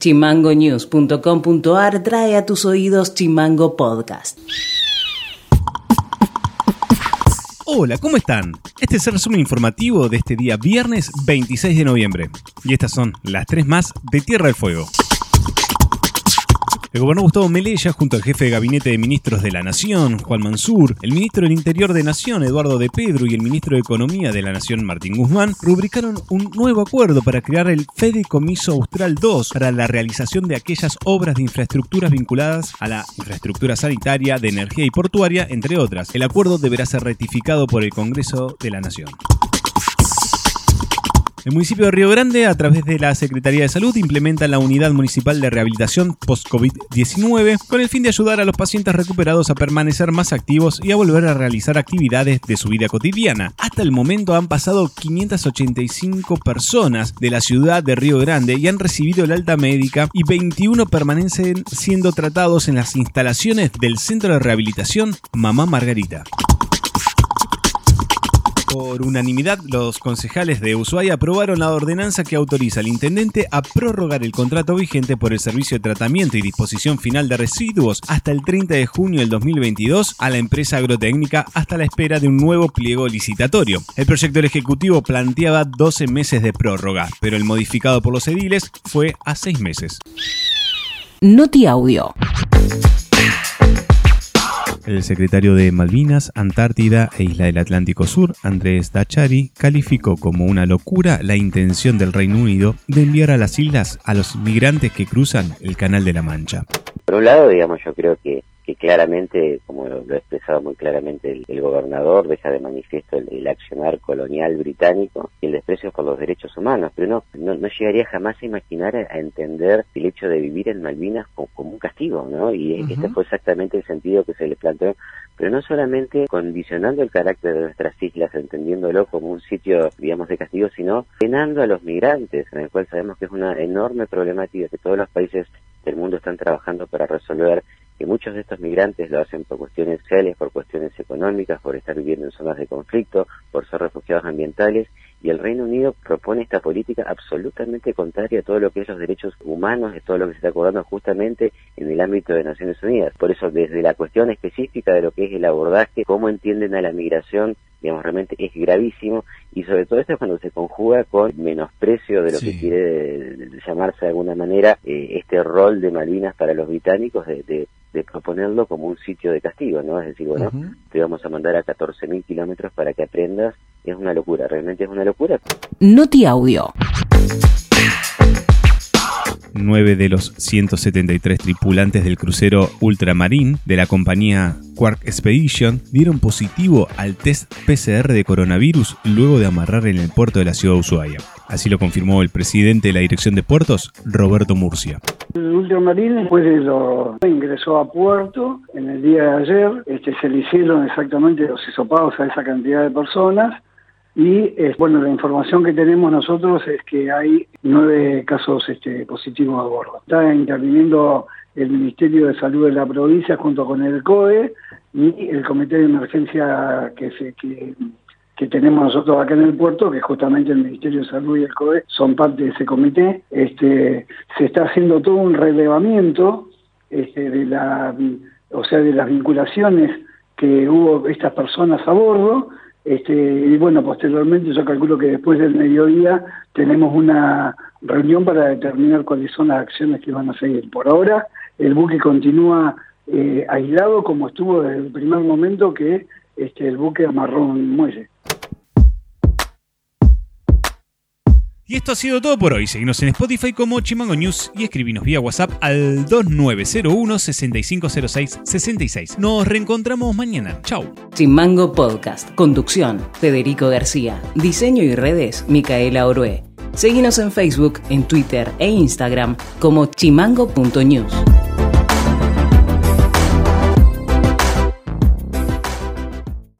Chimangonews.com.ar trae a tus oídos Chimango Podcast. Hola, ¿cómo están? Este es el resumen informativo de este día viernes 26 de noviembre. Y estas son las tres más de Tierra del Fuego. El gobernador Gustavo Melella, junto al jefe de gabinete de ministros de la Nación, Juan Mansur, el ministro del Interior de Nación, Eduardo de Pedro, y el ministro de Economía de la Nación, Martín Guzmán, rubricaron un nuevo acuerdo para crear el Fedicomiso Austral 2 para la realización de aquellas obras de infraestructuras vinculadas a la infraestructura sanitaria, de energía y portuaria, entre otras. El acuerdo deberá ser ratificado por el Congreso de la Nación. El municipio de Río Grande, a través de la Secretaría de Salud, implementa la Unidad Municipal de Rehabilitación Post-COVID-19 con el fin de ayudar a los pacientes recuperados a permanecer más activos y a volver a realizar actividades de su vida cotidiana. Hasta el momento han pasado 585 personas de la ciudad de Río Grande y han recibido el alta médica y 21 permanecen siendo tratados en las instalaciones del Centro de Rehabilitación Mamá Margarita. Por unanimidad, los concejales de Ushuaia aprobaron la ordenanza que autoriza al intendente a prorrogar el contrato vigente por el servicio de tratamiento y disposición final de residuos hasta el 30 de junio del 2022 a la empresa agrotécnica hasta la espera de un nuevo pliego licitatorio. El proyecto del Ejecutivo planteaba 12 meses de prórroga, pero el modificado por los ediles fue a 6 meses. Noti Audio. El secretario de Malvinas, Antártida e Isla del Atlántico Sur, Andrés Dachari, calificó como una locura la intención del Reino Unido de enviar a las islas a los migrantes que cruzan el Canal de la Mancha. Por un lado, digamos, yo creo que que claramente, como lo, ha expresado muy claramente el, gobernador, deja de manifiesto el, accionar colonial británico y el desprecio por los derechos humanos, pero no, no, llegaría jamás a imaginar a, entender el hecho de vivir en Malvinas como, un castigo, ¿no? Y este fue exactamente el sentido que se le planteó, pero no solamente condicionando el carácter de nuestras islas, entendiéndolo como un sitio, digamos, de castigo, sino llenando a los migrantes, en el cual sabemos que es una enorme problemática que todos los países del mundo están trabajando para resolver que muchos de estos migrantes lo hacen por cuestiones sociales, por cuestiones económicas, por estar viviendo en zonas de conflicto, por ser refugiados ambientales, y el Reino Unido propone esta política absolutamente contraria a todo lo que es los derechos humanos, de todo lo que se está acordando justamente en el ámbito de Naciones Unidas. Por eso, desde la cuestión específica de lo que es el abordaje, cómo entienden a la migración, digamos, realmente es gravísimo, y sobre todo esto es cuando se conjuga con menosprecio de lo que quiere llamarse de alguna manera eh, este rol de Malvinas para los británicos de de proponerlo como un sitio de castigo, ¿no? Es decir, bueno, te vamos a mandar a 14.000 kilómetros para que aprendas. Es una locura, realmente es una locura. Noti Audio. Nueve de los 173 tripulantes del crucero Ultramarín de la compañía Quark Expedition dieron positivo al test PCR de coronavirus luego de amarrar en el puerto de la ciudad de Ushuaia. Así lo confirmó el presidente de la Dirección de Puertos, Roberto Murcia. El Ultramarín después de lo ingresó a puerto en el día de ayer, este, se le hicieron exactamente los hisopados a esa cantidad de personas y bueno, la información que tenemos nosotros es que hay nueve casos este, positivos a bordo. Está interviniendo el Ministerio de Salud de la provincia junto con el COE y el Comité de Emergencia que, se, que, tenemos nosotros acá en el puerto, que justamente el Ministerio de Salud y el COE son parte de ese comité. Este, se está haciendo todo un relevamiento este, de la, o sea, de las vinculaciones que hubo estas personas a bordo este, y bueno, posteriormente yo calculo que después del mediodía tenemos una reunión para determinar cuáles son las acciones que van a seguir. Por ahora, el buque continúa eh, aislado como estuvo desde el primer momento que este, el buque amarró un muelle. Y esto ha sido todo por hoy. Seguimos en Spotify como Chimango News y escribinos vía WhatsApp al 2901 6506 66. Nos reencontramos mañana. Chau. Chimango Podcast. Conducción: Federico García. Diseño y redes: Micaela Orué. Seguimos en Facebook, en Twitter e Instagram como chimango.news.